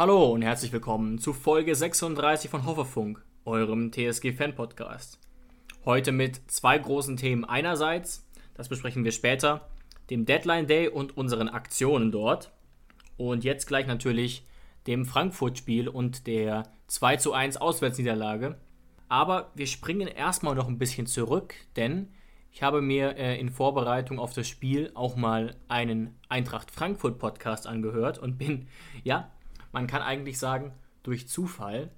Hallo und herzlich willkommen zu Folge 36 von Hoffefunk, eurem TSG-Fan-Podcast. Heute mit zwei großen Themen. Einerseits, das besprechen wir später, dem Deadline Day und unseren Aktionen dort. Und jetzt gleich natürlich dem Frankfurt-Spiel und der 2 zu 1 Auswärtsniederlage. Aber wir springen erstmal noch ein bisschen zurück, denn ich habe mir äh, in Vorbereitung auf das Spiel auch mal einen Eintracht Frankfurt Podcast angehört und bin, ja, man kann eigentlich sagen, durch Zufall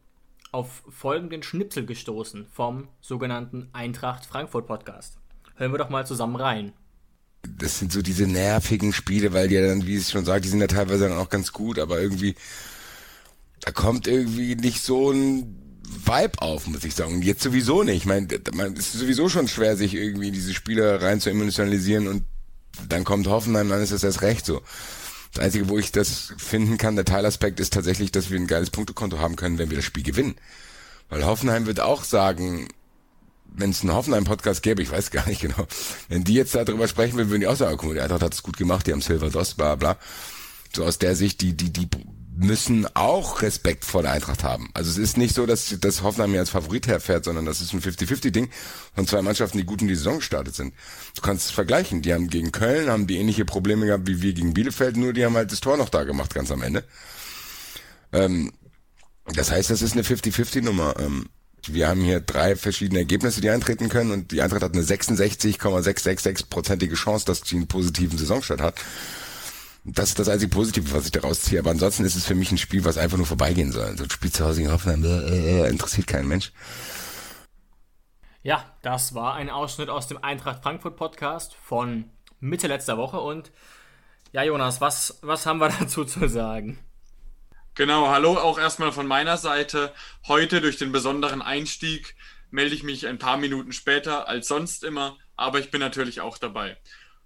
auf folgenden Schnipsel gestoßen vom sogenannten Eintracht Frankfurt Podcast. Hören wir doch mal zusammen rein. Das sind so diese nervigen Spiele, weil die ja dann, wie es schon sagt, die sind ja teilweise dann auch ganz gut, aber irgendwie, da kommt irgendwie nicht so ein Vibe auf, muss ich sagen. Jetzt sowieso nicht. Ich meine, man ist sowieso schon schwer, sich irgendwie in diese Spiele rein zu emotionalisieren und dann kommt Hoffenheim, dann ist das erst recht so. Das Einzige, wo ich das finden kann, der Teilaspekt ist tatsächlich, dass wir ein geiles Punktekonto haben können, wenn wir das Spiel gewinnen. Weil Hoffenheim wird auch sagen, wenn es einen Hoffenheim-Podcast gäbe, ich weiß gar nicht genau, wenn die jetzt darüber sprechen würden, würden die auch sagen, guck mal, der Eintracht hat es gut gemacht, die haben Silver Dost, bla bla. So aus der Sicht, die, die, die müssen auch Respekt vor der Eintracht haben. Also es ist nicht so, dass das Hoffenheim hier als Favorit herfährt, sondern das ist ein 50-50-Ding von zwei Mannschaften, die gut in die Saison gestartet sind. Du kannst es vergleichen. Die haben gegen Köln, haben die ähnliche Probleme gehabt wie wir gegen Bielefeld, nur die haben halt das Tor noch da gemacht, ganz am Ende. Ähm, das heißt, das ist eine 50-50-Nummer. Ähm, wir haben hier drei verschiedene Ergebnisse, die eintreten können und die Eintracht hat eine 66,666-prozentige Chance, dass sie einen positiven Saisonstart hat. Das ist das einzige Positive, was ich daraus ziehe. Aber ansonsten ist es für mich ein Spiel, was einfach nur vorbeigehen soll. So ein Spiel zu Hause in Hoffenheim äh, äh, interessiert keinen Mensch. Ja, das war ein Ausschnitt aus dem Eintracht Frankfurt Podcast von Mitte letzter Woche. Und ja, Jonas, was, was haben wir dazu zu sagen? Genau, hallo auch erstmal von meiner Seite. Heute durch den besonderen Einstieg melde ich mich ein paar Minuten später als sonst immer, aber ich bin natürlich auch dabei.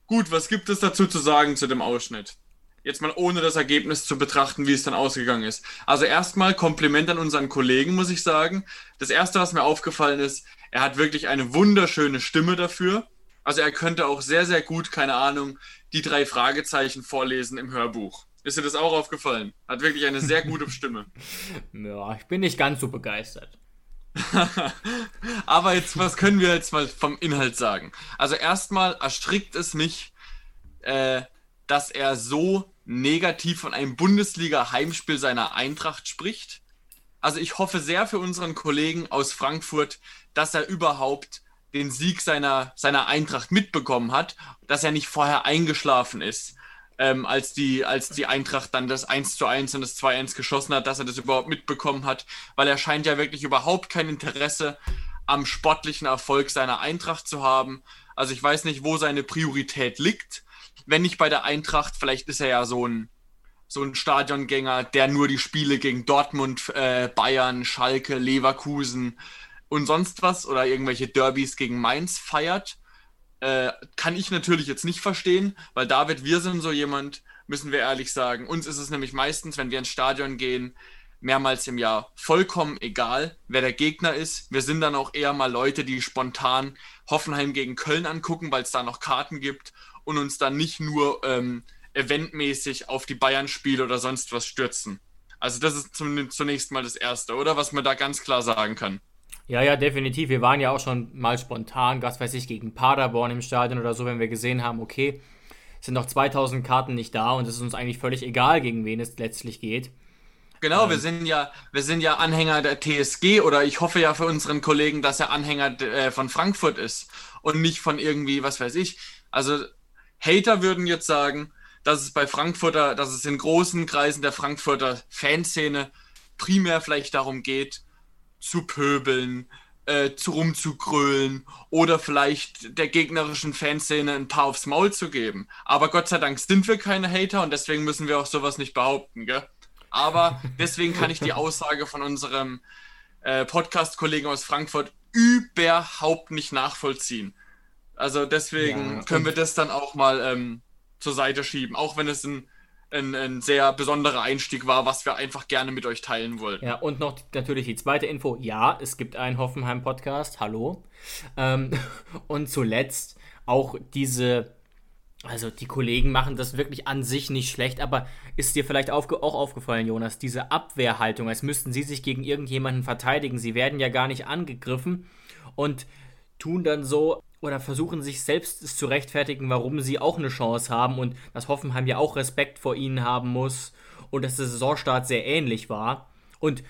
Gut, was gibt es dazu zu sagen zu dem Ausschnitt? Jetzt mal ohne das Ergebnis zu betrachten, wie es dann ausgegangen ist. Also erstmal Kompliment an unseren Kollegen, muss ich sagen. Das erste, was mir aufgefallen ist, er hat wirklich eine wunderschöne Stimme dafür. Also er könnte auch sehr, sehr gut, keine Ahnung, die drei Fragezeichen vorlesen im Hörbuch. Ist dir das auch aufgefallen? Hat wirklich eine sehr gute Stimme. ja, ich bin nicht ganz so begeistert. Aber jetzt, was können wir jetzt mal vom Inhalt sagen? Also erstmal erstrickt es mich, äh, dass er so negativ von einem Bundesliga-Heimspiel seiner Eintracht spricht. Also ich hoffe sehr für unseren Kollegen aus Frankfurt, dass er überhaupt den Sieg seiner, seiner Eintracht mitbekommen hat, dass er nicht vorher eingeschlafen ist, ähm, als, die, als die Eintracht dann das 1 zu 1 und das 2 1 geschossen hat, dass er das überhaupt mitbekommen hat, weil er scheint ja wirklich überhaupt kein Interesse am sportlichen Erfolg seiner Eintracht zu haben. Also ich weiß nicht, wo seine Priorität liegt wenn nicht bei der Eintracht, vielleicht ist er ja so ein, so ein Stadiongänger, der nur die Spiele gegen Dortmund, äh, Bayern, Schalke, Leverkusen und sonst was oder irgendwelche Derbys gegen Mainz feiert. Äh, kann ich natürlich jetzt nicht verstehen, weil David, wir sind so jemand, müssen wir ehrlich sagen. Uns ist es nämlich meistens, wenn wir ins Stadion gehen, mehrmals im Jahr vollkommen egal, wer der Gegner ist. Wir sind dann auch eher mal Leute, die spontan Hoffenheim gegen Köln angucken, weil es da noch Karten gibt und uns dann nicht nur ähm, eventmäßig auf die Bayern-Spiele oder sonst was stürzen. Also das ist zunächst mal das Erste, oder? Was man da ganz klar sagen kann. Ja, ja, definitiv. Wir waren ja auch schon mal spontan, was weiß ich, gegen Paderborn im Stadion oder so, wenn wir gesehen haben, okay, sind noch 2000 Karten nicht da und es ist uns eigentlich völlig egal, gegen wen es letztlich geht. Genau, ähm, wir sind ja, wir sind ja Anhänger der TSG oder ich hoffe ja für unseren Kollegen, dass er Anhänger äh, von Frankfurt ist und nicht von irgendwie, was weiß ich. Also Hater würden jetzt sagen, dass es bei Frankfurter, dass es in großen Kreisen der Frankfurter Fanszene primär vielleicht darum geht, zu pöbeln, äh, zu rumzugrölen oder vielleicht der gegnerischen Fanszene ein paar aufs Maul zu geben. Aber Gott sei Dank sind wir keine Hater und deswegen müssen wir auch sowas nicht behaupten, gell? Aber deswegen kann ich die Aussage von unserem äh, Podcast-Kollegen aus Frankfurt überhaupt nicht nachvollziehen. Also deswegen ja, können wir das dann auch mal ähm, zur Seite schieben, auch wenn es ein ein, ein, sehr besonderer Einstieg war, was wir einfach gerne mit euch teilen wollten. Ja, und noch natürlich die zweite Info. Ja, es gibt einen Hoffenheim-Podcast. Hallo. Ähm, und zuletzt auch diese, also die Kollegen machen das wirklich an sich nicht schlecht, aber ist dir vielleicht aufge auch aufgefallen, Jonas, diese Abwehrhaltung, als müssten sie sich gegen irgendjemanden verteidigen. Sie werden ja gar nicht angegriffen und tun dann so, oder versuchen sich selbst zu rechtfertigen, warum sie auch eine Chance haben und dass Hoffenheim ja auch Respekt vor ihnen haben muss und dass der Saisonstart sehr ähnlich war. Und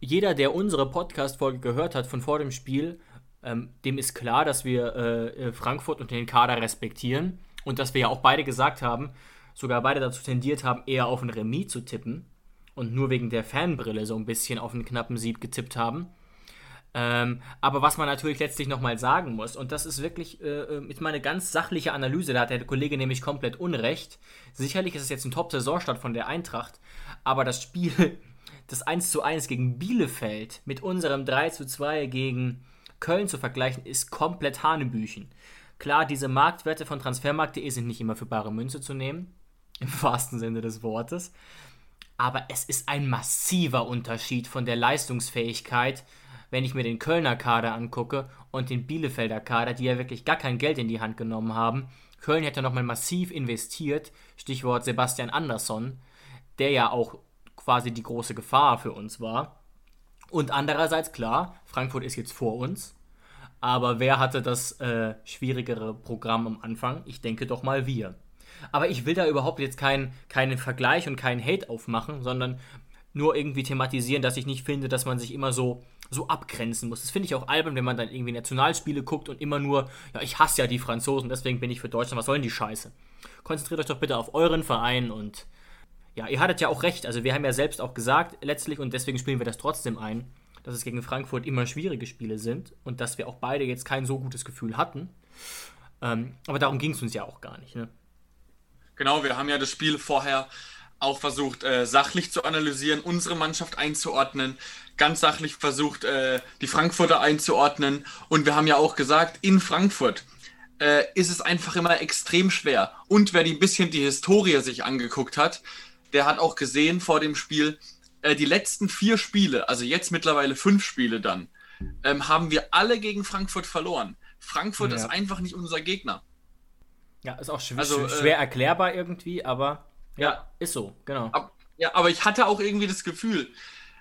jeder, der unsere Podcast-Folge gehört hat von vor dem Spiel, ähm, dem ist klar, dass wir äh, äh Frankfurt und den Kader respektieren und dass wir ja auch beide gesagt haben, sogar beide dazu tendiert haben, eher auf ein Remis zu tippen und nur wegen der Fanbrille so ein bisschen auf einen knappen Sieg getippt haben. Ähm, aber was man natürlich letztlich nochmal sagen muss, und das ist wirklich äh, jetzt mal eine ganz sachliche Analyse, da hat der Kollege nämlich komplett Unrecht. Sicherlich ist es jetzt ein Top-Saisonstart von der Eintracht, aber das Spiel, das 1 zu 1 gegen Bielefeld mit unserem 3 zu 2 gegen Köln zu vergleichen, ist komplett Hanebüchen. Klar, diese Marktwerte von transfermarkt.de sind nicht immer für bare Münze zu nehmen, im wahrsten Sinne des Wortes, aber es ist ein massiver Unterschied von der Leistungsfähigkeit wenn ich mir den Kölner Kader angucke und den Bielefelder Kader, die ja wirklich gar kein Geld in die Hand genommen haben. Köln hätte nochmal massiv investiert, Stichwort Sebastian Andersson, der ja auch quasi die große Gefahr für uns war. Und andererseits, klar, Frankfurt ist jetzt vor uns. Aber wer hatte das äh, schwierigere Programm am Anfang? Ich denke doch mal wir. Aber ich will da überhaupt jetzt keinen kein Vergleich und keinen Hate aufmachen, sondern nur irgendwie thematisieren, dass ich nicht finde, dass man sich immer so so abgrenzen muss. Das finde ich auch albern, wenn man dann irgendwie Nationalspiele guckt und immer nur, ja, ich hasse ja die Franzosen, deswegen bin ich für Deutschland, was sollen die Scheiße? Konzentriert euch doch bitte auf euren Verein und ja, ihr hattet ja auch recht. Also wir haben ja selbst auch gesagt, letztlich, und deswegen spielen wir das trotzdem ein, dass es gegen Frankfurt immer schwierige Spiele sind und dass wir auch beide jetzt kein so gutes Gefühl hatten. Ähm, aber darum ging es uns ja auch gar nicht. Ne? Genau, wir haben ja das Spiel vorher auch versucht, äh, sachlich zu analysieren, unsere Mannschaft einzuordnen, ganz sachlich versucht, äh, die Frankfurter einzuordnen. Und wir haben ja auch gesagt, in Frankfurt äh, ist es einfach immer extrem schwer. Und wer die ein bisschen die Historie sich angeguckt hat, der hat auch gesehen vor dem Spiel, äh, die letzten vier Spiele, also jetzt mittlerweile fünf Spiele dann, ähm, haben wir alle gegen Frankfurt verloren. Frankfurt ja. ist einfach nicht unser Gegner. Ja, ist auch schwer, also, schwer äh, erklärbar irgendwie, aber ja, ist so, genau. Ab, ja, aber ich hatte auch irgendwie das Gefühl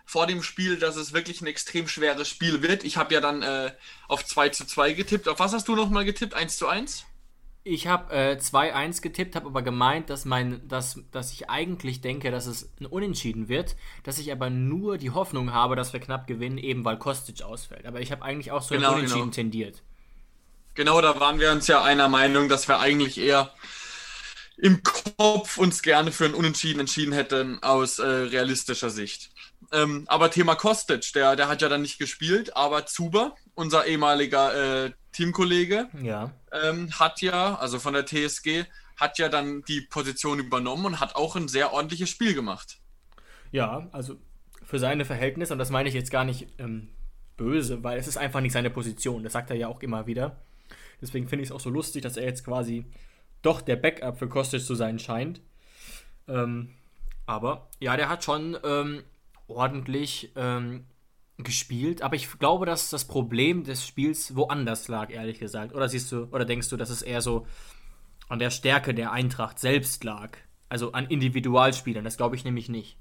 vor dem Spiel, dass es wirklich ein extrem schweres Spiel wird. Ich habe ja dann äh, auf 2 zu 2 getippt. Auf was hast du nochmal getippt? 1 zu 1? Ich habe äh, 2-1 getippt, habe aber gemeint, dass, mein, dass, dass ich eigentlich denke, dass es ein Unentschieden wird, dass ich aber nur die Hoffnung habe, dass wir knapp gewinnen, eben weil Kostic ausfällt. Aber ich habe eigentlich auch so genau, ein Unentschieden genau. tendiert. Genau, da waren wir uns ja einer Meinung, dass wir eigentlich eher im Kopf uns gerne für ein Unentschieden entschieden hätten aus äh, realistischer Sicht. Ähm, aber Thema Kostic, der, der hat ja dann nicht gespielt, aber Zuber, unser ehemaliger äh, Teamkollege, ja. ähm, hat ja, also von der TSG, hat ja dann die Position übernommen und hat auch ein sehr ordentliches Spiel gemacht. Ja, also für seine Verhältnisse, und das meine ich jetzt gar nicht ähm, böse, weil es ist einfach nicht seine Position, das sagt er ja auch immer wieder. Deswegen finde ich es auch so lustig, dass er jetzt quasi doch der Backup für Kostic zu sein scheint. Ähm, aber ja, der hat schon ähm, ordentlich ähm, gespielt, aber ich glaube, dass das Problem des Spiels woanders lag, ehrlich gesagt. Oder siehst du, oder denkst du, dass es eher so an der Stärke der Eintracht selbst lag? Also an Individualspielern, das glaube ich nämlich nicht.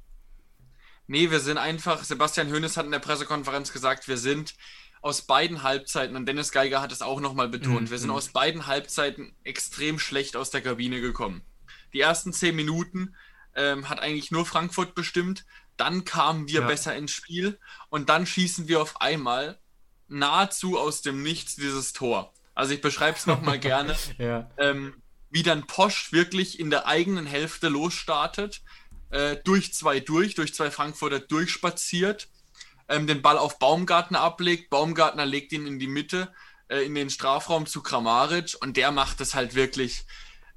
Nee, wir sind einfach, Sebastian Hoeneß hat in der Pressekonferenz gesagt, wir sind aus beiden Halbzeiten, und Dennis Geiger hat es auch nochmal betont, mhm. wir sind aus beiden Halbzeiten extrem schlecht aus der Kabine gekommen. Die ersten zehn Minuten ähm, hat eigentlich nur Frankfurt bestimmt. Dann kamen wir ja. besser ins Spiel und dann schießen wir auf einmal nahezu aus dem Nichts dieses Tor. Also ich beschreibe es nochmal gerne, ja. ähm, wie dann Posch wirklich in der eigenen Hälfte losstartet, äh, durch zwei durch, durch zwei Frankfurter durchspaziert, ähm, den Ball auf Baumgartner ablegt, Baumgartner legt ihn in die Mitte, äh, in den Strafraum zu Kramaric und der macht es halt wirklich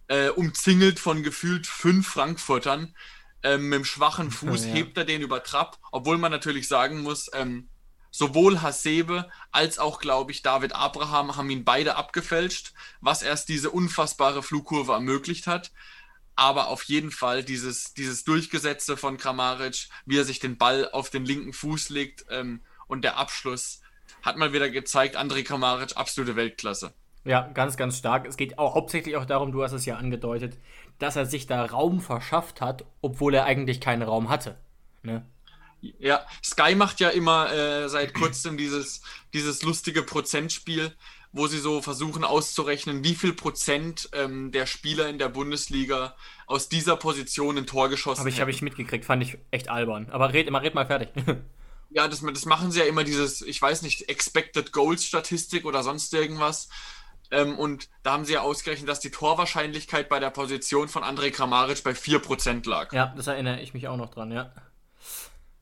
äh, umzingelt von gefühlt fünf Frankfurtern. Ähm, mit dem schwachen Fuß ja. hebt er den über Trapp, obwohl man natürlich sagen muss, ähm, sowohl Hasebe als auch, glaube ich, David Abraham haben ihn beide abgefälscht, was erst diese unfassbare Flugkurve ermöglicht hat. Aber auf jeden Fall dieses, dieses Durchgesetze von Kramaric, wie er sich den Ball auf den linken Fuß legt ähm, und der Abschluss, hat mal wieder gezeigt, André Kramaric, absolute Weltklasse. Ja, ganz, ganz stark. Es geht auch hauptsächlich auch darum, du hast es ja angedeutet, dass er sich da Raum verschafft hat, obwohl er eigentlich keinen Raum hatte. Ne? Ja, Sky macht ja immer äh, seit kurzem dieses, dieses lustige Prozentspiel, wo sie so versuchen auszurechnen, wie viel Prozent ähm, der Spieler in der Bundesliga aus dieser Position ein Tor geschossen haben. Habe ich, hab ich mitgekriegt, fand ich echt albern. Aber red, immer, red mal fertig. ja, das, das machen sie ja immer, dieses, ich weiß nicht, Expected Goals Statistik oder sonst irgendwas. Ähm, und da haben sie ja ausgerechnet, dass die Torwahrscheinlichkeit bei der Position von André Kramaric bei 4% lag. Ja, das erinnere ich mich auch noch dran, ja.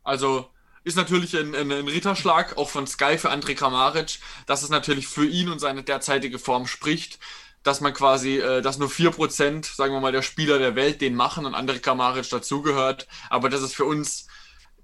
Also ist natürlich ein, ein, ein Ritterschlag, auch von Sky für André Kramaric, dass es natürlich für ihn und seine derzeitige Form spricht, dass man quasi, äh, dass nur 4%, sagen wir mal, der Spieler der Welt den machen und André Kramaric dazugehört. Aber das ist für uns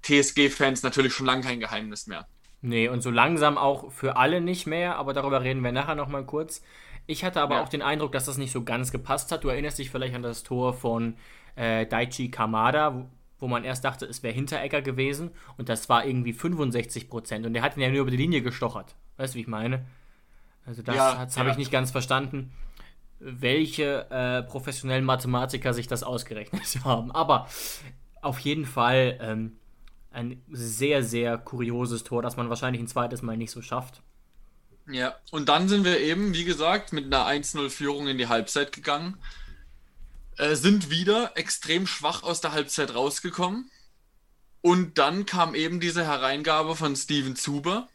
TSG-Fans natürlich schon lange kein Geheimnis mehr. Nee, und so langsam auch für alle nicht mehr, aber darüber reden wir nachher nochmal kurz. Ich hatte aber ja. auch den Eindruck, dass das nicht so ganz gepasst hat. Du erinnerst dich vielleicht an das Tor von äh, Daichi Kamada, wo, man erst dachte, es wäre Hinteregger gewesen und das war irgendwie 65 Prozent und der hat ihn ja nur über die Linie gestochert. Weißt du, wie ich meine? Also das, ja, das habe ja. ich nicht ganz verstanden, welche äh, professionellen Mathematiker sich das ausgerechnet haben. Aber auf jeden Fall ähm, ein sehr, sehr kurioses Tor, das man wahrscheinlich ein zweites Mal nicht so schafft. Ja, und dann sind wir eben, wie gesagt, mit einer 1-0-Führung in die Halbzeit gegangen. Äh, sind wieder extrem schwach aus der Halbzeit rausgekommen. Und dann kam eben diese Hereingabe von Steven Zuber,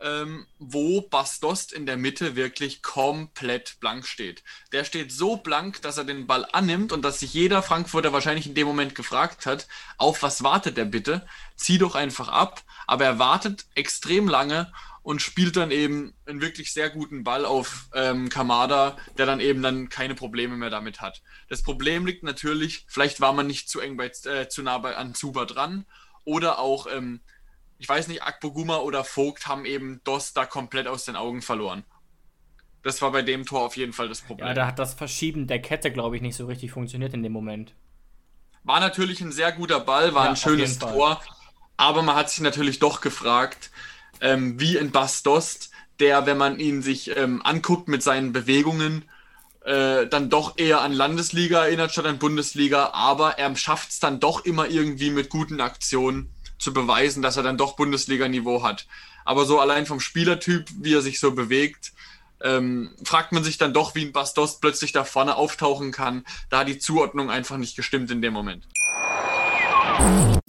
ähm, wo Bastost in der Mitte wirklich komplett blank steht. Der steht so blank, dass er den Ball annimmt und dass sich jeder Frankfurter wahrscheinlich in dem Moment gefragt hat, auf was wartet der bitte? Zieh doch einfach ab. Aber er wartet extrem lange und spielt dann eben einen wirklich sehr guten Ball auf ähm, Kamada, der dann eben dann keine Probleme mehr damit hat. Das Problem liegt natürlich, vielleicht war man nicht zu eng bei, äh, zu nah bei, an Zuba dran oder auch ähm, ich weiß nicht, Akpoguma oder Vogt haben eben Dost da komplett aus den Augen verloren. Das war bei dem Tor auf jeden Fall das Problem. Ja, da hat das Verschieben der Kette, glaube ich, nicht so richtig funktioniert in dem Moment. War natürlich ein sehr guter Ball, war ja, ein schönes Tor, aber man hat sich natürlich doch gefragt, ähm, wie in Bastost, der, wenn man ihn sich ähm, anguckt mit seinen Bewegungen, äh, dann doch eher an Landesliga erinnert statt an Bundesliga, aber er schafft es dann doch immer irgendwie mit guten Aktionen zu beweisen, dass er dann doch Bundesliga-Niveau hat. Aber so allein vom Spielertyp, wie er sich so bewegt, ähm, fragt man sich dann doch, wie ein Bastos plötzlich da vorne auftauchen kann. Da die Zuordnung einfach nicht gestimmt in dem Moment.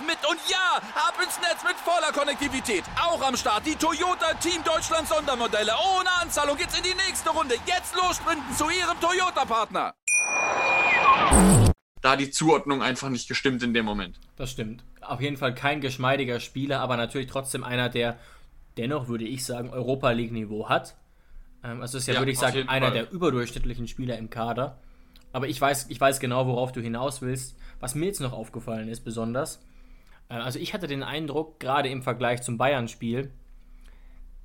mit. Und ja, ab ins Netz mit voller Konnektivität. Auch am Start die Toyota Team Deutschland Sondermodelle. Ohne Anzahlung geht's in die nächste Runde. Jetzt los sprinten zu ihrem Toyota-Partner. Da die Zuordnung einfach nicht gestimmt in dem Moment. Das stimmt. Auf jeden Fall kein geschmeidiger Spieler, aber natürlich trotzdem einer, der dennoch, würde ich sagen, Europa League-Niveau hat. Also ist ja, ja würde ich sagen, einer Fall. der überdurchschnittlichen Spieler im Kader. Aber ich weiß, ich weiß genau, worauf du hinaus willst. Was mir jetzt noch aufgefallen ist, besonders, also ich hatte den Eindruck, gerade im Vergleich zum Bayern-Spiel,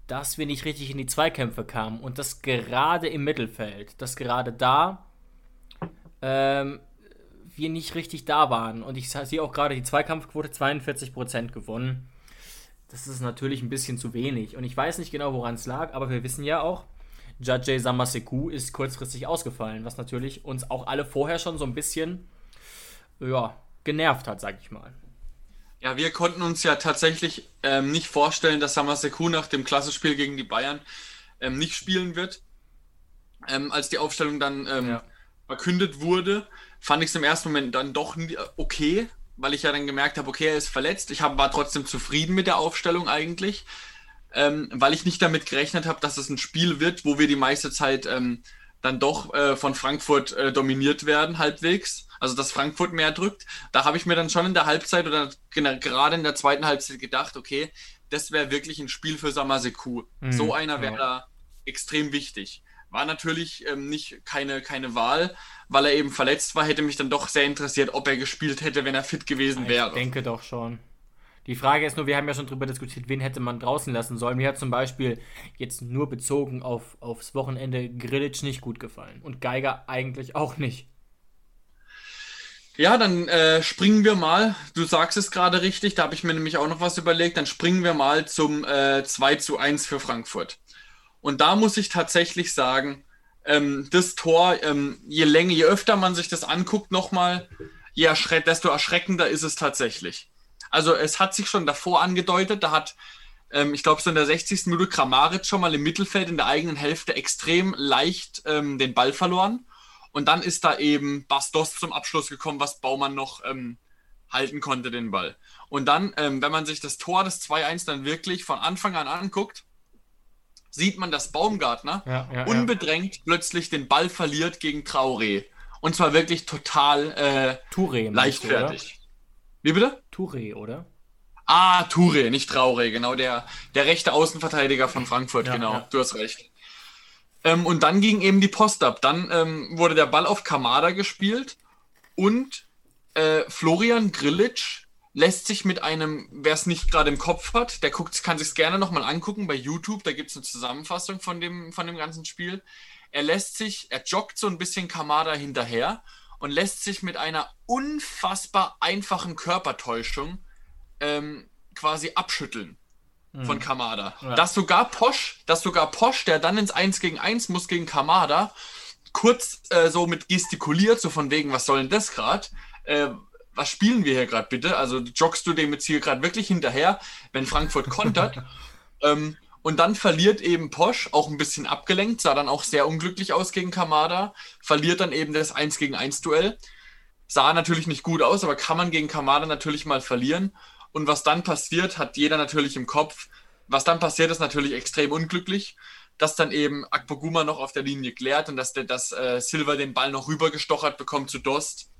dass wir nicht richtig in die Zweikämpfe kamen und das gerade im Mittelfeld, dass gerade da ähm, wir nicht richtig da waren. Und ich sehe auch gerade die Zweikampfquote 42% gewonnen. Das ist natürlich ein bisschen zu wenig. Und ich weiß nicht genau, woran es lag, aber wir wissen ja auch, Jajay Samaseku ist kurzfristig ausgefallen, was natürlich uns auch alle vorher schon so ein bisschen ja, genervt hat, sag ich mal. Ja, wir konnten uns ja tatsächlich ähm, nicht vorstellen, dass Samaseku nach dem Klassenspiel gegen die Bayern ähm, nicht spielen wird. Ähm, als die Aufstellung dann ähm, ja. verkündet wurde, fand ich es im ersten Moment dann doch okay, weil ich ja dann gemerkt habe, okay, er ist verletzt. Ich hab, war trotzdem zufrieden mit der Aufstellung eigentlich ähm, weil ich nicht damit gerechnet habe, dass es ein Spiel wird, wo wir die meiste Zeit ähm, dann doch äh, von Frankfurt äh, dominiert werden, halbwegs. Also dass Frankfurt mehr drückt. Da habe ich mir dann schon in der Halbzeit oder gerade in der zweiten Halbzeit gedacht, okay, das wäre wirklich ein Spiel für Samaseku. Mhm, so einer wäre ja. da extrem wichtig. War natürlich ähm, nicht keine, keine Wahl, weil er eben verletzt war, hätte mich dann doch sehr interessiert, ob er gespielt hätte, wenn er fit gewesen wäre. Ich denke doch schon. Die Frage ist nur, wir haben ja schon darüber diskutiert, wen hätte man draußen lassen sollen. Mir hat zum Beispiel jetzt nur bezogen auf, aufs Wochenende Grillitsch nicht gut gefallen und Geiger eigentlich auch nicht. Ja, dann äh, springen wir mal. Du sagst es gerade richtig, da habe ich mir nämlich auch noch was überlegt. Dann springen wir mal zum äh, 2 zu 1 für Frankfurt. Und da muss ich tatsächlich sagen, ähm, das Tor, ähm, je länger, je öfter man sich das anguckt, nochmal, desto erschreckender ist es tatsächlich. Also es hat sich schon davor angedeutet, da hat, ähm, ich glaube, so in der 60. Minute Kramaric schon mal im Mittelfeld in der eigenen Hälfte extrem leicht ähm, den Ball verloren. Und dann ist da eben Bastos zum Abschluss gekommen, was Baumann noch ähm, halten konnte, den Ball. Und dann, ähm, wenn man sich das Tor des 2-1 dann wirklich von Anfang an anguckt, sieht man, dass Baumgartner ja, ja, unbedrängt ja. plötzlich den Ball verliert gegen Traoré. Und zwar wirklich total äh, Touré, leichtfertig. Wie bitte? Touré, oder? Ah, Touré, nicht Traoré, genau, der, der rechte Außenverteidiger von Frankfurt, genau, du hast recht. Ähm, und dann ging eben die Post ab. Dann ähm, wurde der Ball auf Kamada gespielt und äh, Florian Grillitsch lässt sich mit einem, wer es nicht gerade im Kopf hat, der guckt, kann sich gerne nochmal angucken bei YouTube, da gibt es eine Zusammenfassung von dem, von dem ganzen Spiel. Er lässt sich, er joggt so ein bisschen Kamada hinterher und lässt sich mit einer unfassbar einfachen Körpertäuschung ähm, quasi abschütteln mhm. von Kamada. Ja. Dass sogar Posch, dass sogar Posch, der dann ins 1 gegen 1 muss gegen Kamada, kurz äh, so mit gestikuliert, so von wegen, was soll denn das gerade? Äh, was spielen wir hier gerade bitte? Also joggst du dem jetzt hier gerade wirklich hinterher, wenn Frankfurt kontert? ähm, und dann verliert eben Posch, auch ein bisschen abgelenkt, sah dann auch sehr unglücklich aus gegen Kamada, verliert dann eben das 1 gegen 1 Duell. Sah natürlich nicht gut aus, aber kann man gegen Kamada natürlich mal verlieren. Und was dann passiert, hat jeder natürlich im Kopf. Was dann passiert, ist natürlich extrem unglücklich, dass dann eben Akpoguma noch auf der Linie klärt und dass, der, dass äh, Silva den Ball noch rübergestochert bekommt zu Dost.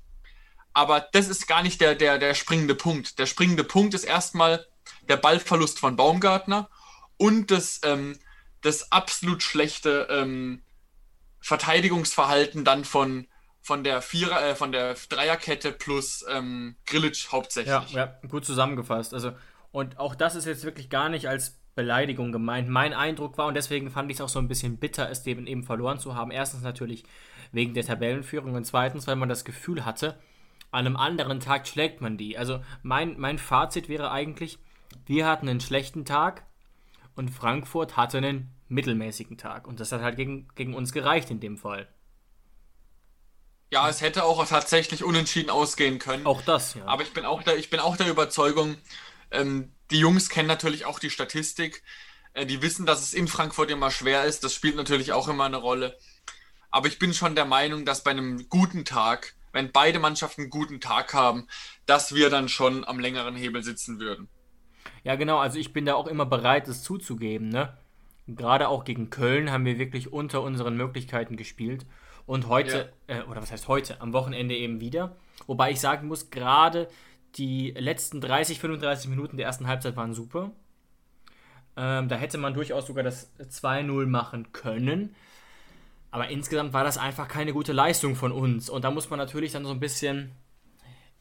Aber das ist gar nicht der, der, der springende Punkt. Der springende Punkt ist erstmal der Ballverlust von Baumgartner und das, ähm, das absolut schlechte ähm, Verteidigungsverhalten dann von, von der Vierer, äh, von der Dreierkette plus ähm, Grillitsch hauptsächlich. Ja, ja, gut zusammengefasst. Also, und auch das ist jetzt wirklich gar nicht als Beleidigung gemeint. Mein Eindruck war, und deswegen fand ich es auch so ein bisschen bitter, es eben, eben verloren zu haben. Erstens natürlich wegen der Tabellenführung und zweitens, weil man das Gefühl hatte, an einem anderen Tag schlägt man die. Also mein, mein Fazit wäre eigentlich, wir hatten einen schlechten Tag, und Frankfurt hatte einen mittelmäßigen Tag. Und das hat halt gegen, gegen uns gereicht in dem Fall. Ja, es hätte auch tatsächlich unentschieden ausgehen können. Auch das, ja. Aber ich bin auch der, ich bin auch der Überzeugung, ähm, die Jungs kennen natürlich auch die Statistik. Äh, die wissen, dass es in Frankfurt immer schwer ist. Das spielt natürlich auch immer eine Rolle. Aber ich bin schon der Meinung, dass bei einem guten Tag, wenn beide Mannschaften einen guten Tag haben, dass wir dann schon am längeren Hebel sitzen würden. Ja, genau, also ich bin da auch immer bereit, es zuzugeben, ne? Gerade auch gegen Köln haben wir wirklich unter unseren Möglichkeiten gespielt. Und heute, ja. äh, oder was heißt heute, am Wochenende eben wieder. Wobei ich sagen muss, gerade die letzten 30, 35 Minuten der ersten Halbzeit waren super. Ähm, da hätte man durchaus sogar das 2-0 machen können. Aber insgesamt war das einfach keine gute Leistung von uns. Und da muss man natürlich dann so ein bisschen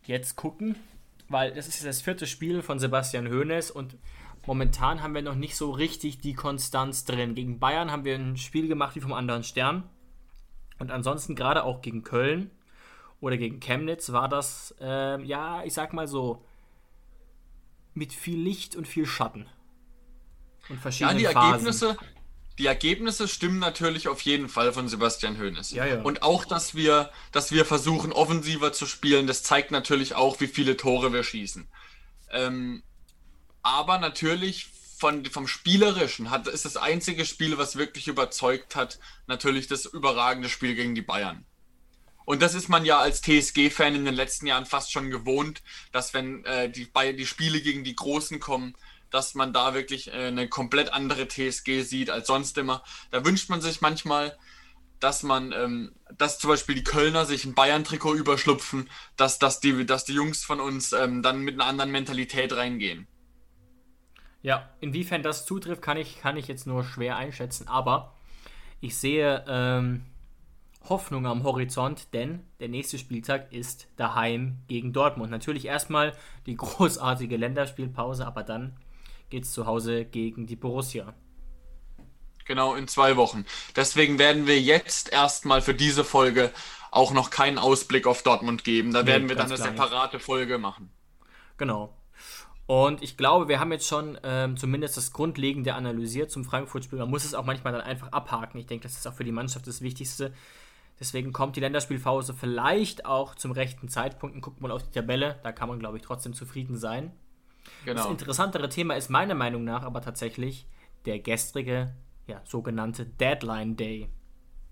jetzt gucken, weil das ist das vierte Spiel von Sebastian Hoeneß und momentan haben wir noch nicht so richtig die Konstanz drin. Gegen Bayern haben wir ein Spiel gemacht wie vom anderen Stern und ansonsten gerade auch gegen Köln oder gegen Chemnitz war das, äh, ja, ich sag mal so, mit viel Licht und viel Schatten. Und verschiedenen ja, die Phasen. Ergebnisse, die Ergebnisse stimmen natürlich auf jeden Fall von Sebastian Hoeneß. Ja, ja. Und auch, dass wir, dass wir versuchen, offensiver zu spielen, das zeigt natürlich auch, wie viele Tore wir schießen. Ähm, aber natürlich von, vom Spielerischen hat, ist das einzige Spiel, was wirklich überzeugt hat, natürlich das überragende Spiel gegen die Bayern. Und das ist man ja als TSG-Fan in den letzten Jahren fast schon gewohnt, dass wenn äh, die, die Spiele gegen die Großen kommen, dass man da wirklich äh, eine komplett andere TSG sieht als sonst immer. Da wünscht man sich manchmal, dass man, ähm, dass zum Beispiel die Kölner sich ein Bayern-Trikot überschlupfen, dass, dass, die, dass die Jungs von uns ähm, dann mit einer anderen Mentalität reingehen. Ja, inwiefern das zutrifft, kann ich, kann ich jetzt nur schwer einschätzen, aber ich sehe ähm, Hoffnung am Horizont, denn der nächste Spieltag ist daheim gegen Dortmund. Natürlich erstmal die großartige Länderspielpause, aber dann geht es zu Hause gegen die Borussia. Genau, in zwei Wochen. Deswegen werden wir jetzt erstmal für diese Folge auch noch keinen Ausblick auf Dortmund geben. Da nee, werden wir dann eine separate Folge machen. Genau. Und ich glaube, wir haben jetzt schon ähm, zumindest das Grundlegende analysiert zum Frankfurt-Spiel. Man muss es auch manchmal dann einfach abhaken. Ich denke, das ist auch für die Mannschaft das Wichtigste. Deswegen kommt die Länderspielpause vielleicht auch zum rechten Zeitpunkt. Und guckt mal auf die Tabelle. Da kann man, glaube ich, trotzdem zufrieden sein. Genau. Das interessantere Thema ist meiner Meinung nach aber tatsächlich der gestrige, ja, sogenannte Deadline Day.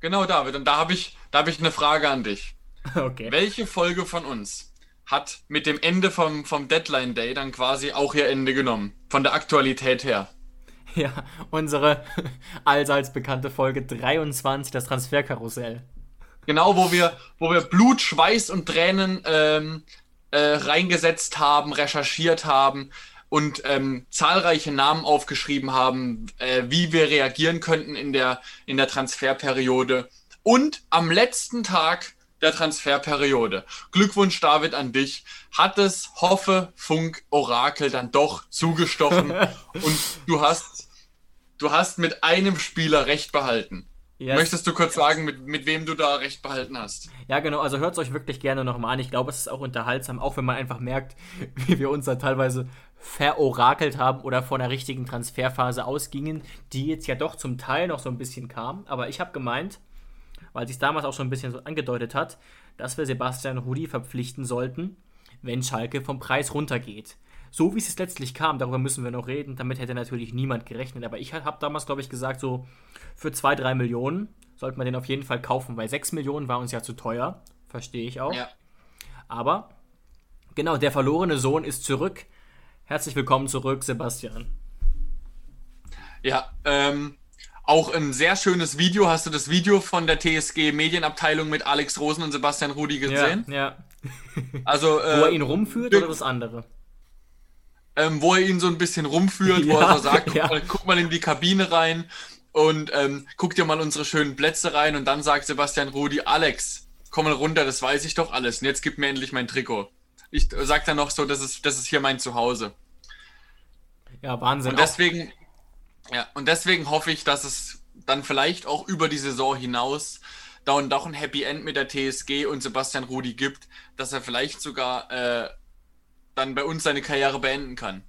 Genau, David. Und da habe ich, hab ich eine Frage an dich. Okay. Welche Folge von uns hat mit dem Ende vom, vom Deadline Day dann quasi auch ihr Ende genommen? Von der Aktualität her. Ja, unsere allseits bekannte Folge 23, das Transferkarussell. Genau, wo wir, wo wir Blut, Schweiß und Tränen ähm, äh, reingesetzt haben, recherchiert haben und ähm, zahlreiche Namen aufgeschrieben haben, äh, wie wir reagieren könnten in der, in der Transferperiode. Und am letzten Tag der Transferperiode. Glückwunsch, David, an dich. Hat es Hoffe, Funk, Orakel dann doch zugestochen und du hast, du hast mit einem Spieler recht behalten. Yes. Möchtest du kurz sagen, mit, mit wem du da recht behalten hast? Ja, genau. Also hört es euch wirklich gerne nochmal an. Ich glaube, es ist auch unterhaltsam, auch wenn man einfach merkt, wie wir uns da teilweise verorakelt haben oder von der richtigen Transferphase ausgingen, die jetzt ja doch zum Teil noch so ein bisschen kam. Aber ich habe gemeint, weil sich damals auch schon ein bisschen so angedeutet hat, dass wir Sebastian Rudi verpflichten sollten, wenn Schalke vom Preis runtergeht. So wie es letztlich kam, darüber müssen wir noch reden. Damit hätte natürlich niemand gerechnet. Aber ich habe damals, glaube ich, gesagt, so für 2, 3 Millionen sollte man den auf jeden Fall kaufen, weil 6 Millionen war uns ja zu teuer. Verstehe ich auch. Ja. Aber, genau, der verlorene Sohn ist zurück. Herzlich willkommen zurück, Sebastian. Ja, ähm, auch ein sehr schönes Video. Hast du das Video von der TSG Medienabteilung mit Alex Rosen und Sebastian Rudi gesehen? Ja. ja. Also, äh, Wo er ihn rumführt oder das andere? ähm, wo er ihn so ein bisschen rumführt, ja, wo er so sagt, guck, ja. mal, guck, mal, in die Kabine rein und ähm, guck dir mal unsere schönen Plätze rein und dann sagt Sebastian Rudi, Alex, komm mal runter, das weiß ich doch alles und jetzt gib mir endlich mein Trikot. Ich sag dann noch so, das ist, das ist hier mein Zuhause. Ja, Wahnsinn. Und deswegen, ja, und deswegen hoffe ich, dass es dann vielleicht auch über die Saison hinaus da und doch ein Happy End mit der TSG und Sebastian Rudi gibt, dass er vielleicht sogar äh, dann bei uns seine Karriere beenden kann.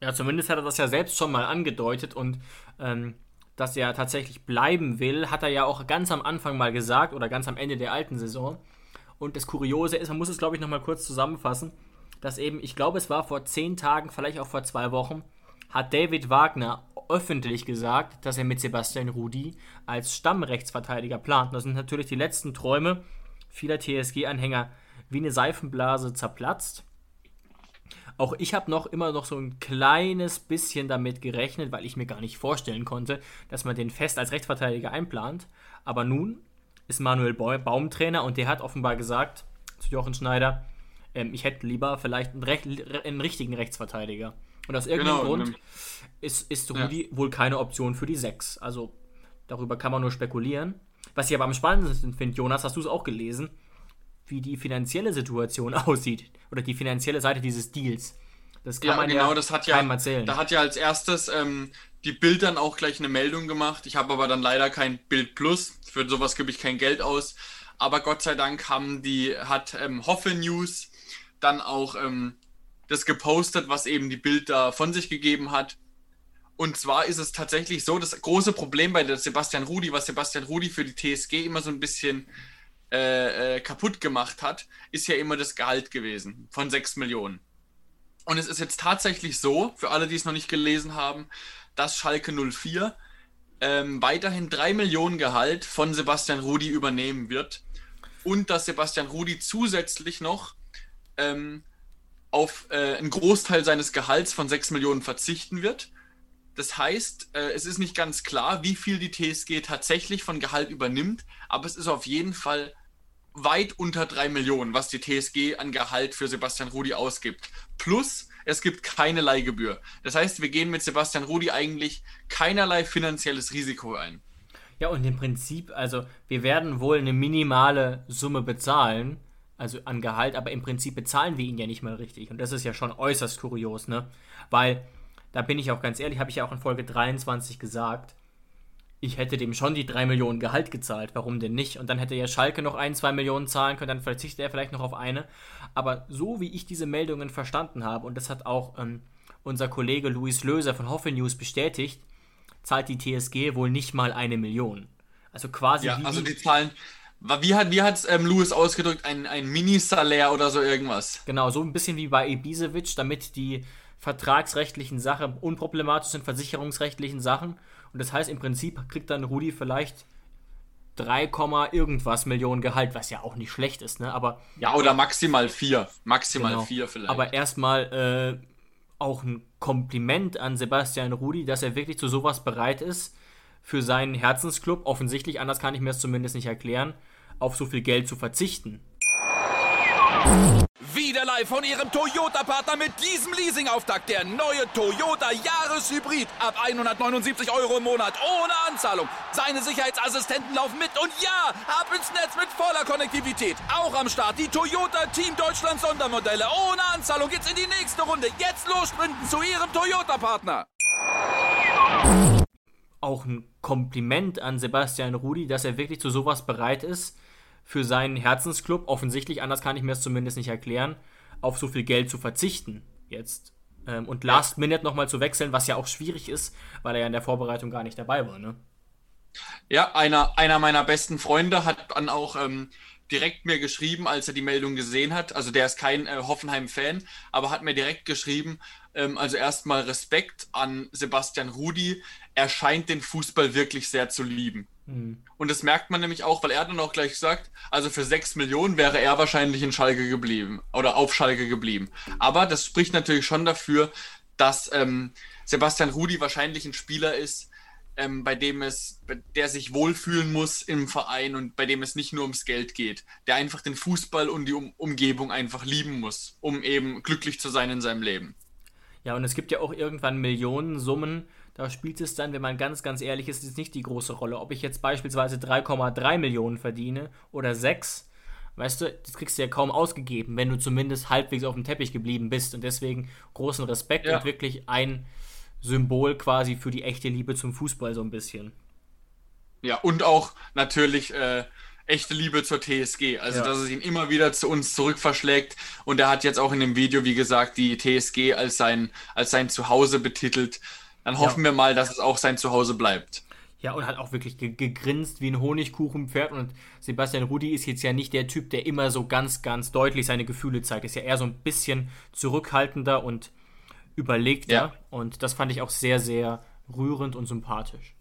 Ja, zumindest hat er das ja selbst schon mal angedeutet und ähm, dass er tatsächlich bleiben will, hat er ja auch ganz am Anfang mal gesagt oder ganz am Ende der alten Saison. Und das Kuriose ist, man muss es glaube ich nochmal kurz zusammenfassen, dass eben, ich glaube es war vor zehn Tagen, vielleicht auch vor zwei Wochen, hat David Wagner öffentlich gesagt, dass er mit Sebastian Rudi als Stammrechtsverteidiger plant. Das sind natürlich die letzten Träume vieler TSG-Anhänger wie eine Seifenblase zerplatzt. Auch ich habe noch immer noch so ein kleines bisschen damit gerechnet, weil ich mir gar nicht vorstellen konnte, dass man den fest als Rechtsverteidiger einplant. Aber nun ist Manuel Baum Trainer und der hat offenbar gesagt zu Jochen Schneider, ähm, ich hätte lieber vielleicht einen, Rech einen, richtigen Rechtsverteidiger. Und aus irgendeinem genau, Grund ist, ist Rudi ja. wohl keine Option für die 6. Also darüber kann man nur spekulieren. Was ich aber am spannendsten finde, Jonas, hast du es auch gelesen? wie die finanzielle Situation aussieht oder die finanzielle Seite dieses Deals. Das kann ja, man genau, ja das hat ja, erzählen. Da hat ja als erstes ähm, die Bild dann auch gleich eine Meldung gemacht. Ich habe aber dann leider kein Bild Plus. Für sowas gebe ich kein Geld aus. aber Gott sei Dank haben die, hat ähm, Hoffe News dann auch ähm, das gepostet, was eben die Bild da von sich gegeben hat. Und zwar ist es tatsächlich so, das große Problem bei Sebastian Rudi, was Sebastian Rudi für die TSG immer so ein bisschen äh, äh, kaputt gemacht hat, ist ja immer das Gehalt gewesen von 6 Millionen. Und es ist jetzt tatsächlich so, für alle, die es noch nicht gelesen haben, dass Schalke 04 ähm, weiterhin 3 Millionen Gehalt von Sebastian Rudi übernehmen wird. Und dass Sebastian Rudi zusätzlich noch ähm, auf äh, einen Großteil seines Gehalts von 6 Millionen verzichten wird. Das heißt, äh, es ist nicht ganz klar, wie viel die TSG tatsächlich von Gehalt übernimmt, aber es ist auf jeden Fall weit unter 3 Millionen, was die TSG an Gehalt für Sebastian Rudi ausgibt. Plus, es gibt keine Leihgebühr. Das heißt, wir gehen mit Sebastian Rudi eigentlich keinerlei finanzielles Risiko ein. Ja, und im Prinzip, also wir werden wohl eine minimale Summe bezahlen, also an Gehalt, aber im Prinzip bezahlen wir ihn ja nicht mal richtig. Und das ist ja schon äußerst kurios, ne? Weil, da bin ich auch ganz ehrlich, habe ich ja auch in Folge 23 gesagt, ich hätte dem schon die 3 Millionen Gehalt gezahlt. Warum denn nicht? Und dann hätte ja Schalke noch ein, zwei Millionen zahlen können, dann verzichtet er vielleicht noch auf eine. Aber so wie ich diese Meldungen verstanden habe, und das hat auch ähm, unser Kollege Luis Löser von Hoffe News bestätigt, zahlt die TSG wohl nicht mal eine Million. Also quasi. Ja, also die Zahlen. Wie hat wie hat's ähm, Louis ausgedrückt? Ein, ein Mini-Salär oder so irgendwas? Genau, so ein bisschen wie bei Ibisevic, damit die vertragsrechtlichen Sachen unproblematisch sind, versicherungsrechtlichen Sachen. Und das heißt, im Prinzip kriegt dann Rudi vielleicht 3, irgendwas Millionen Gehalt, was ja auch nicht schlecht ist, ne? Aber. Ja, oder maximal 4. Maximal genau. 4 vielleicht. Aber erstmal äh, auch ein Kompliment an Sebastian Rudi, dass er wirklich zu sowas bereit ist, für seinen Herzensclub, offensichtlich, anders kann ich mir das zumindest nicht erklären, auf so viel Geld zu verzichten. Wieder live von Ihrem Toyota-Partner mit diesem Leasing-Auftakt. Der neue Toyota Jahreshybrid. Ab 179 Euro im Monat. Ohne Anzahlung. Seine Sicherheitsassistenten laufen mit. Und ja, ab ins Netz mit voller Konnektivität. Auch am Start die Toyota Team Deutschland Sondermodelle. Ohne Anzahlung geht's in die nächste Runde. Jetzt los sprinten zu Ihrem Toyota-Partner. Auch ein Kompliment an Sebastian Rudi, dass er wirklich zu sowas bereit ist für seinen Herzensclub, offensichtlich, anders kann ich mir das zumindest nicht erklären, auf so viel Geld zu verzichten jetzt. Ähm, und Last. Minute nochmal zu wechseln, was ja auch schwierig ist, weil er ja in der Vorbereitung gar nicht dabei war, ne? Ja, einer, einer meiner besten Freunde hat dann auch ähm, direkt mir geschrieben, als er die Meldung gesehen hat. Also der ist kein äh, Hoffenheim-Fan, aber hat mir direkt geschrieben, ähm, also erstmal Respekt an Sebastian Rudi. Er scheint den Fußball wirklich sehr zu lieben. Mhm. Und das merkt man nämlich auch, weil er dann auch gleich sagt, also für 6 Millionen wäre er wahrscheinlich in Schalke geblieben oder auf Schalke geblieben. Aber das spricht natürlich schon dafür, dass ähm, Sebastian Rudi wahrscheinlich ein Spieler ist, ähm, bei dem es, der sich wohlfühlen muss im Verein und bei dem es nicht nur ums Geld geht, der einfach den Fußball und die um Umgebung einfach lieben muss, um eben glücklich zu sein in seinem Leben. Ja, und es gibt ja auch irgendwann Millionensummen, da spielt es dann, wenn man ganz, ganz ehrlich ist, ist nicht die große Rolle. Ob ich jetzt beispielsweise 3,3 Millionen verdiene oder 6, weißt du, das kriegst du ja kaum ausgegeben, wenn du zumindest halbwegs auf dem Teppich geblieben bist. Und deswegen großen Respekt ja. und wirklich ein Symbol quasi für die echte Liebe zum Fußball so ein bisschen. Ja, und auch natürlich äh, echte Liebe zur TSG. Also, ja. dass es ihn immer wieder zu uns zurückverschlägt. Und er hat jetzt auch in dem Video, wie gesagt, die TSG als sein, als sein Zuhause betitelt. Dann hoffen ja. wir mal, dass es auch sein Zuhause bleibt. Ja, und hat auch wirklich gegrinst wie ein Honigkuchenpferd. Und Sebastian Rudi ist jetzt ja nicht der Typ, der immer so ganz, ganz deutlich seine Gefühle zeigt. Ist ja eher so ein bisschen zurückhaltender und überlegter. Ja. Und das fand ich auch sehr, sehr rührend und sympathisch.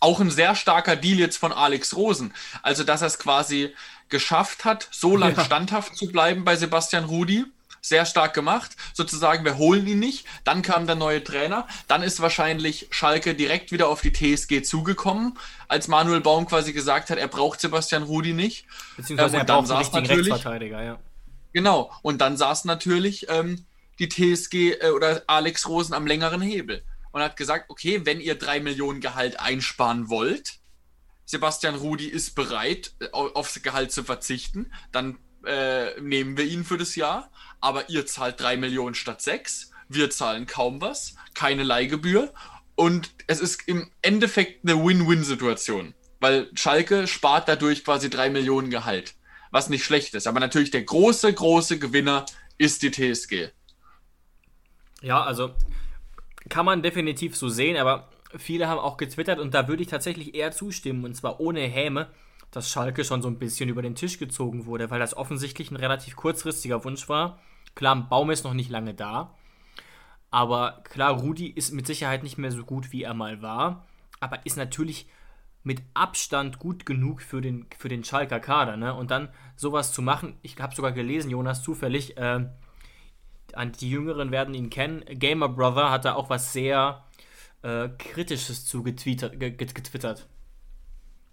Auch ein sehr starker Deal jetzt von Alex Rosen. Also, dass er es quasi geschafft hat, so lange ja. standhaft zu bleiben bei Sebastian Rudi sehr stark gemacht. Sozusagen, wir holen ihn nicht. Dann kam der neue Trainer. Dann ist wahrscheinlich Schalke direkt wieder auf die TSG zugekommen, als Manuel Baum quasi gesagt hat, er braucht Sebastian Rudi nicht. Beziehungsweise ähm, er braucht einen richtigen Rechtsverteidiger, ja. Genau. Und dann saß natürlich ähm, die TSG äh, oder Alex Rosen am längeren Hebel und hat gesagt, okay, wenn ihr drei Millionen Gehalt einsparen wollt, Sebastian Rudi ist bereit, äh, aufs Gehalt zu verzichten, dann äh, nehmen wir ihn für das Jahr, aber ihr zahlt 3 Millionen statt 6, wir zahlen kaum was, keine Leihgebühr und es ist im Endeffekt eine Win-Win-Situation. weil Schalke spart dadurch quasi drei Millionen Gehalt, was nicht schlecht ist. Aber natürlich der große, große Gewinner ist die TSG. Ja, also kann man definitiv so sehen, aber viele haben auch getwittert und da würde ich tatsächlich eher zustimmen und zwar ohne Häme, dass Schalke schon so ein bisschen über den Tisch gezogen wurde, weil das offensichtlich ein relativ kurzfristiger Wunsch war. Klar, Baum ist noch nicht lange da, aber klar, Rudi ist mit Sicherheit nicht mehr so gut, wie er mal war, aber ist natürlich mit Abstand gut genug für den, für den Schalker Kader. Ne? Und dann sowas zu machen, ich habe sogar gelesen, Jonas, zufällig, äh, die Jüngeren werden ihn kennen. Gamer Brother hat da auch was sehr äh, Kritisches zu getwittert. getwittert.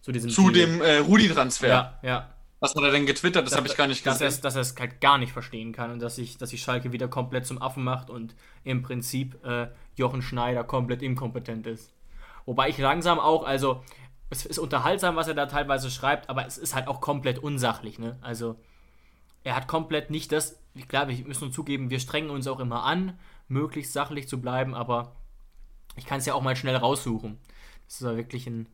Zu, diesem zu dem äh, Rudi-Transfer. Ja, ja. Was hat er denn getwittert? Das habe ich gar nicht gesehen. Dass er es halt gar nicht verstehen kann und dass sich dass Schalke wieder komplett zum Affen macht und im Prinzip äh, Jochen Schneider komplett inkompetent ist. Wobei ich langsam auch, also es ist unterhaltsam, was er da teilweise schreibt, aber es ist halt auch komplett unsachlich. Ne? Also er hat komplett nicht das, ich glaube, wir müssen uns zugeben, wir strengen uns auch immer an, möglichst sachlich zu bleiben, aber ich kann es ja auch mal schnell raussuchen. Das ist ja wirklich ein.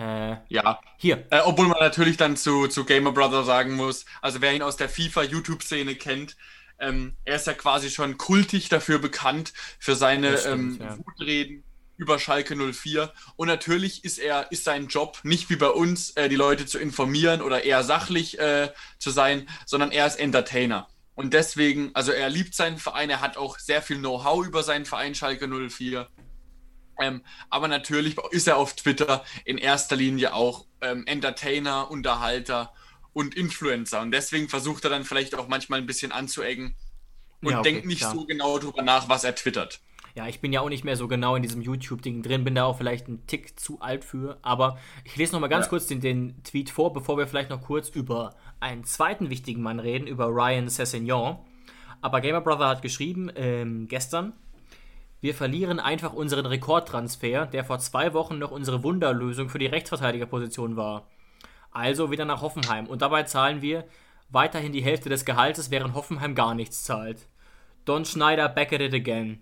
Äh, ja. Hier. Äh, obwohl man natürlich dann zu, zu Gamer Brother sagen muss, also wer ihn aus der FIFA-YouTube-Szene kennt, ähm, er ist ja quasi schon kultig dafür bekannt, für seine stimmt, ähm, ja. Wutreden über Schalke 04. Und natürlich ist er, ist sein Job nicht wie bei uns, äh, die Leute zu informieren oder eher sachlich äh, zu sein, sondern er ist Entertainer. Und deswegen, also er liebt seinen Verein, er hat auch sehr viel Know-how über seinen Verein Schalke 04. Ähm, aber natürlich ist er auf Twitter in erster Linie auch ähm, Entertainer, Unterhalter und Influencer. Und deswegen versucht er dann vielleicht auch manchmal ein bisschen anzuecken und ja, okay, denkt nicht klar. so genau darüber nach, was er twittert. Ja, ich bin ja auch nicht mehr so genau in diesem YouTube-Ding drin, bin da auch vielleicht ein Tick zu alt für. Aber ich lese noch mal ganz ja. kurz den, den, Tweet vor, bevor wir vielleicht noch kurz über einen zweiten wichtigen Mann reden, über Ryan Sessignon. Aber Gamer Brother hat geschrieben, ähm, gestern, wir verlieren einfach unseren Rekordtransfer, der vor zwei Wochen noch unsere Wunderlösung für die Rechtsverteidigerposition war. Also wieder nach Hoffenheim. Und dabei zahlen wir weiterhin die Hälfte des Gehaltes, während Hoffenheim gar nichts zahlt. Don Schneider back at it again.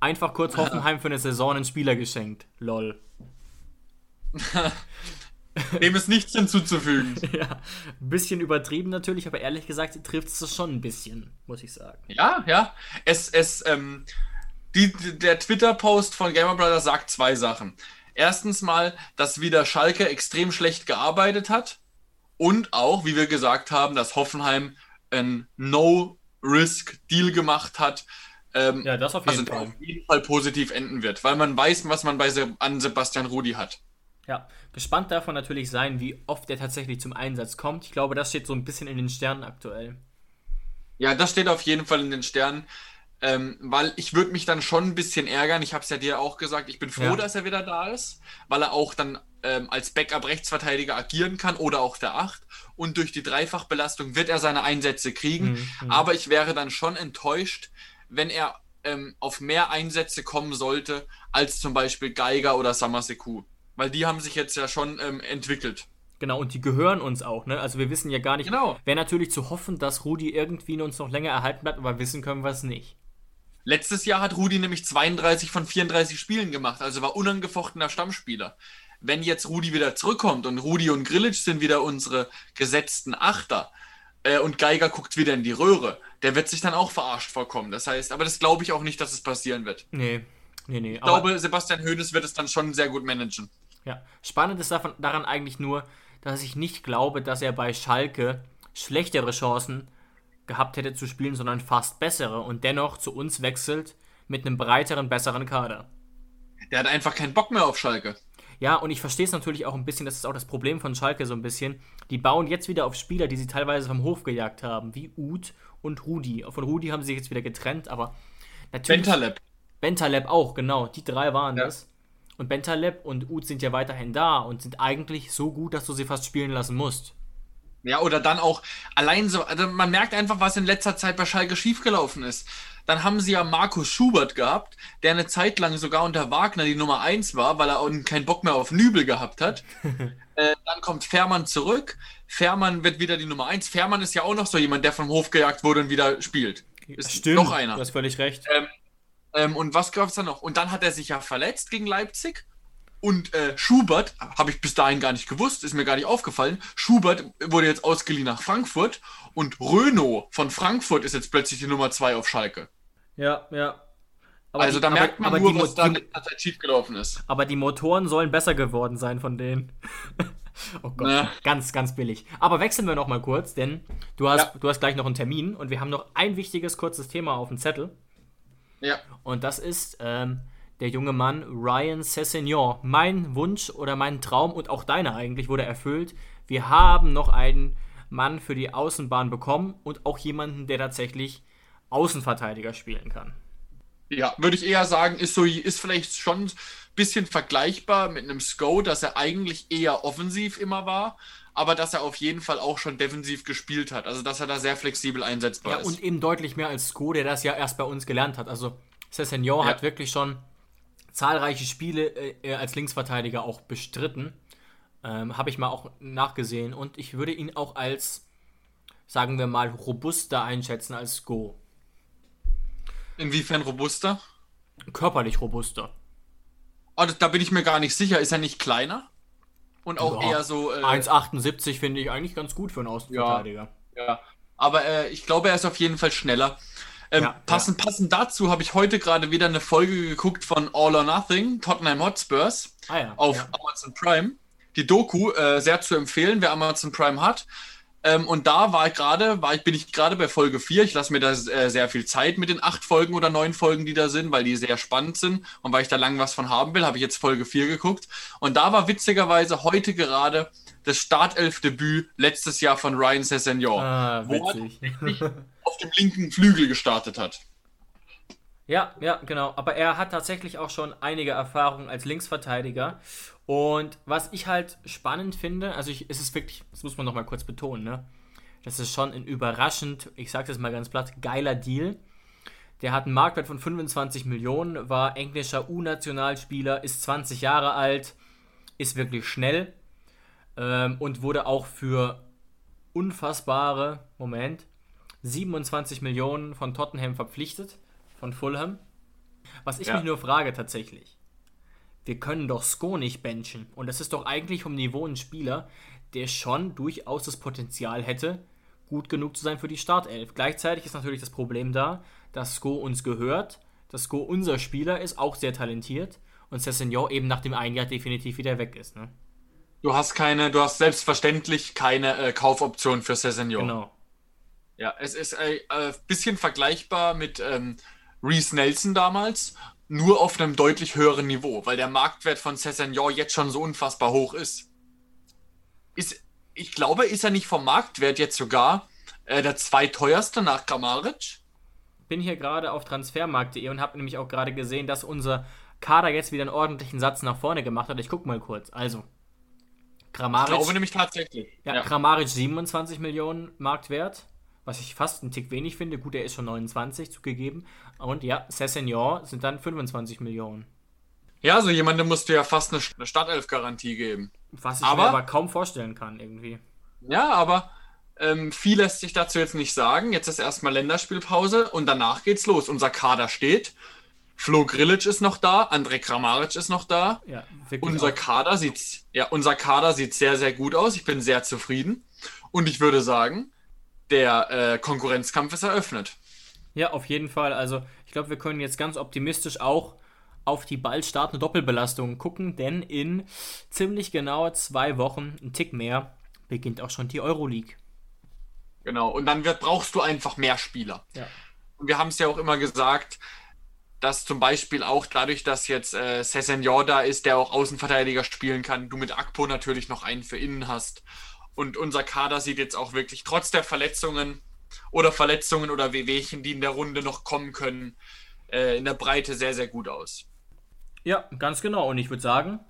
Einfach kurz Hoffenheim für eine Saison einen Spieler geschenkt. Lol. Dem ist nichts hinzuzufügen. ja, ein bisschen übertrieben natürlich, aber ehrlich gesagt trifft es das schon ein bisschen, muss ich sagen. Ja, ja. Es, es, ähm, die, der Twitter-Post von Gamer Brothers sagt zwei Sachen. Erstens mal, dass wieder Schalke extrem schlecht gearbeitet hat und auch, wie wir gesagt haben, dass Hoffenheim ein No-Risk-Deal gemacht hat, ähm, ja, das auf jeden also Fall. auf jeden Fall positiv enden wird, weil man weiß, was man bei Se an Sebastian Rudi hat. Ja, gespannt davon natürlich sein, wie oft er tatsächlich zum Einsatz kommt. Ich glaube, das steht so ein bisschen in den Sternen aktuell. Ja, das steht auf jeden Fall in den Sternen, ähm, weil ich würde mich dann schon ein bisschen ärgern. Ich habe es ja dir auch gesagt, ich bin froh, ja. dass er wieder da ist, weil er auch dann ähm, als Backup-Rechtsverteidiger agieren kann oder auch der Acht. Und durch die Dreifachbelastung wird er seine Einsätze kriegen. Mhm, mhm. Aber ich wäre dann schon enttäuscht, wenn er ähm, auf mehr Einsätze kommen sollte, als zum Beispiel Geiger oder Samaseku. Weil die haben sich jetzt ja schon ähm, entwickelt. Genau, und die gehören uns auch, ne? Also wir wissen ja gar nicht. Genau. Wäre natürlich zu hoffen, dass Rudi irgendwie uns noch länger erhalten bleibt, aber wissen können wir es nicht. Letztes Jahr hat Rudi nämlich 32 von 34 Spielen gemacht, also war unangefochtener Stammspieler. Wenn jetzt Rudi wieder zurückkommt und Rudi und Grilic sind wieder unsere gesetzten Achter, äh, und Geiger guckt wieder in die Röhre. Der wird sich dann auch verarscht vorkommen. Das heißt, aber das glaube ich auch nicht, dass es passieren wird. Nee, nee, nee. Ich glaube, Sebastian Hoeneß wird es dann schon sehr gut managen. Ja, spannend ist davon, daran eigentlich nur, dass ich nicht glaube, dass er bei Schalke schlechtere Chancen gehabt hätte zu spielen, sondern fast bessere und dennoch zu uns wechselt mit einem breiteren, besseren Kader. Der hat einfach keinen Bock mehr auf Schalke. Ja, und ich verstehe es natürlich auch ein bisschen, das ist auch das Problem von Schalke so ein bisschen. Die bauen jetzt wieder auf Spieler, die sie teilweise vom Hof gejagt haben, wie Uth und Rudi. Von Rudi haben sie sich jetzt wieder getrennt, aber natürlich. Bentaleb. Bentaleb auch, genau. Die drei waren ja. das. Und Bentaleb und Uth sind ja weiterhin da und sind eigentlich so gut, dass du sie fast spielen lassen musst. Ja, oder dann auch allein so, also man merkt einfach, was in letzter Zeit bei Schalke schiefgelaufen ist. Dann haben sie ja Markus Schubert gehabt, der eine Zeit lang sogar unter Wagner die Nummer 1 war, weil er keinen Bock mehr auf Nübel gehabt hat. äh, dann kommt Fährmann zurück. Fährmann wird wieder die Nummer 1. Fährmann ist ja auch noch so jemand, der vom Hof gejagt wurde und wieder spielt. Ist Stimmt, noch einer. Du hast völlig recht. Ähm, ähm, und was gab es dann noch? Und dann hat er sich ja verletzt gegen Leipzig. Und äh, Schubert, habe ich bis dahin gar nicht gewusst, ist mir gar nicht aufgefallen. Schubert wurde jetzt ausgeliehen nach Frankfurt und Renault von Frankfurt ist jetzt plötzlich die Nummer 2 auf Schalke. Ja, ja. Aber also die, da merkt man aber, nur, was da in der Zeit schiefgelaufen ist. aber die Motoren sollen besser geworden sein von denen. oh Gott, Ja. ganz, ganz billig. Aber wechseln wir noch mal kurz, denn du hast, Ja. du hast gleich noch einen Termin und wir haben noch ein wichtiges, kurzes Thema auf dem Zettel. Ja. Und das ist ähm, der junge Mann Ryan Sessegnon. Mein Wunsch oder mein Traum und auch deiner eigentlich wurde erfüllt. Wir haben noch einen Mann für die Außenbahn bekommen und auch jemanden, der tatsächlich Außenverteidiger spielen kann. Ja, würde ich eher sagen, ist so, ist vielleicht schon ein bisschen vergleichbar mit einem Sko, dass er eigentlich eher offensiv immer war, aber dass er auf jeden Fall auch schon defensiv gespielt hat. Also dass er da sehr flexibel einsetzbar Ja, ist. und eben deutlich mehr als Sko, der das ja erst bei uns gelernt hat. Also Sessegnon Ja. hat wirklich schon zahlreiche Spiele äh, als Linksverteidiger auch bestritten. Ähm, Habe ich mal auch nachgesehen. Und ich würde ihn auch als, sagen wir mal, robuster einschätzen als Sko. Inwiefern robuster? Körperlich robuster. Oh, da bin ich mir gar nicht sicher. Ist er nicht kleiner? Und auch Ja. eher so. Äh, 1,78 finde ich eigentlich ganz gut für einen Außenverteidiger. Ja. Aber äh, ich glaube, er ist auf jeden Fall schneller. Ähm, Ja, passend, passend dazu habe ich heute gerade wieder eine Folge geguckt von All or Nothing, Tottenham Hotspurs, Ah ja, auf ja. Amazon Prime. Die Doku äh, sehr zu empfehlen, wer Amazon Prime hat. Ähm, und da war ich gerade, war ich, bin ich gerade bei Folge 4. Ich lasse mir da äh, sehr viel Zeit mit den acht Folgen oder neun Folgen, die da sind, weil die sehr spannend sind. Und weil ich da lang was von haben will, habe ich jetzt Folge 4 geguckt. Und da war witzigerweise heute gerade das Startelfdebüt letztes Jahr von Ryan Sessegnon, Ah, wo er auf dem linken Flügel gestartet hat. Ja, ja, genau. Aber er hat tatsächlich auch schon einige Erfahrungen als Linksverteidiger. Und was ich halt spannend finde, also ich, es ist wirklich, das muss man nochmal kurz betonen, ne? Das ist schon ein überraschend, ich sag's jetzt mal ganz platt, geiler Deal. Der hat einen Marktwert von 25 Millionen, war englischer U-Nationalspieler, ist 20 Jahre alt, ist wirklich schnell ähm, und wurde auch für unfassbare, Moment, 27 Millionen von Tottenham verpflichtet, von Fulham. Was ich Ja. mich nur frage tatsächlich, wir können doch Sko nicht benchen. Und das ist doch eigentlich vom Niveau ein Spieler, der schon durchaus das Potenzial hätte, gut genug zu sein für die Startelf. Gleichzeitig ist natürlich das Problem da, dass Sko uns gehört, dass Sko unser Spieler ist, auch sehr talentiert und Sessegnon eben nach dem einen Jahr definitiv wieder weg ist. Ne? Du hast keine, du hast selbstverständlich keine äh, Kaufoption für Sessegnon. Genau. Ja, es ist ein äh, bisschen vergleichbar mit ähm, Reese Nelson damals, nur auf einem deutlich höheren Niveau, weil der Marktwert von Sessegnon jetzt schon so unfassbar hoch ist. ist ich glaube, ist er nicht vom Marktwert jetzt sogar äh, der zweiteuerste nach Kramaric? bin hier gerade auf transfermarkt.de und habe nämlich auch gerade gesehen, dass unser Kader jetzt wieder einen ordentlichen Satz nach vorne gemacht hat. Ich guck mal kurz. Also, Ich Kramaric, glaube nämlich tatsächlich. ja, Ja. Kramaric 27 Millionen Marktwert, was ich fast einen Tick wenig finde. Gut, er ist schon 29 zugegeben. Und ja, Sessegnon sind dann 25 Millionen. ja, so jemandem musst du ja fast eine, eine Startelf-Garantie geben. Was ich Aber- mir aber kaum vorstellen kann irgendwie. Ja, aber ähm, viel lässt sich dazu jetzt nicht sagen. Jetzt ist erstmal Länderspielpause und danach geht's los. Unser Kader steht. Flo Grilic ist noch da, Andrej Kramaric ist noch da. Ja, Unser auch. Kader sieht, ja, unser Kader sieht sehr, sehr gut aus. Ich bin sehr zufrieden. Und ich würde sagen, der äh, Konkurrenzkampf ist eröffnet. Ja, auf jeden Fall. Also, ich glaube, wir können jetzt ganz optimistisch auch auf die bald startende Doppelbelastung gucken, denn in ziemlich genau zwei Wochen, ein Tick mehr, beginnt auch schon die Euroleague. Genau. Und dann wird, brauchst du einfach mehr Spieler. Ja. Und wir haben es ja auch immer gesagt, dass zum Beispiel auch dadurch, dass jetzt äh, Sessegnon da ist, der auch Außenverteidiger spielen kann, du mit Akpo natürlich noch einen für innen hast. Und unser Kader sieht jetzt auch wirklich trotz der Verletzungen oder Verletzungen oder Wehwehchen, die in der Runde noch kommen können, äh, in der Breite sehr, sehr gut aus. Ja, ganz genau. Und ich würde sagen,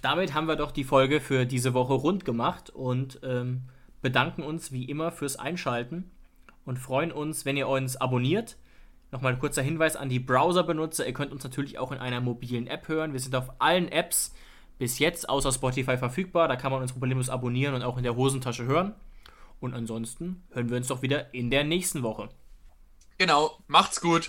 damit haben wir doch die Folge für diese Woche rund gemacht und ähm, bedanken uns wie immer fürs Einschalten und freuen uns, wenn ihr uns abonniert. Nochmal ein kurzer Hinweis an die Browser-Benutzer. Ihr könnt uns natürlich auch in einer mobilen App hören. Wir sind auf allen Apps bis jetzt außer Spotify verfügbar. Da kann man uns problemlos abonnieren und auch in der Hosentasche hören. Und ansonsten hören wir uns doch wieder in der nächsten Woche. Genau, macht's gut.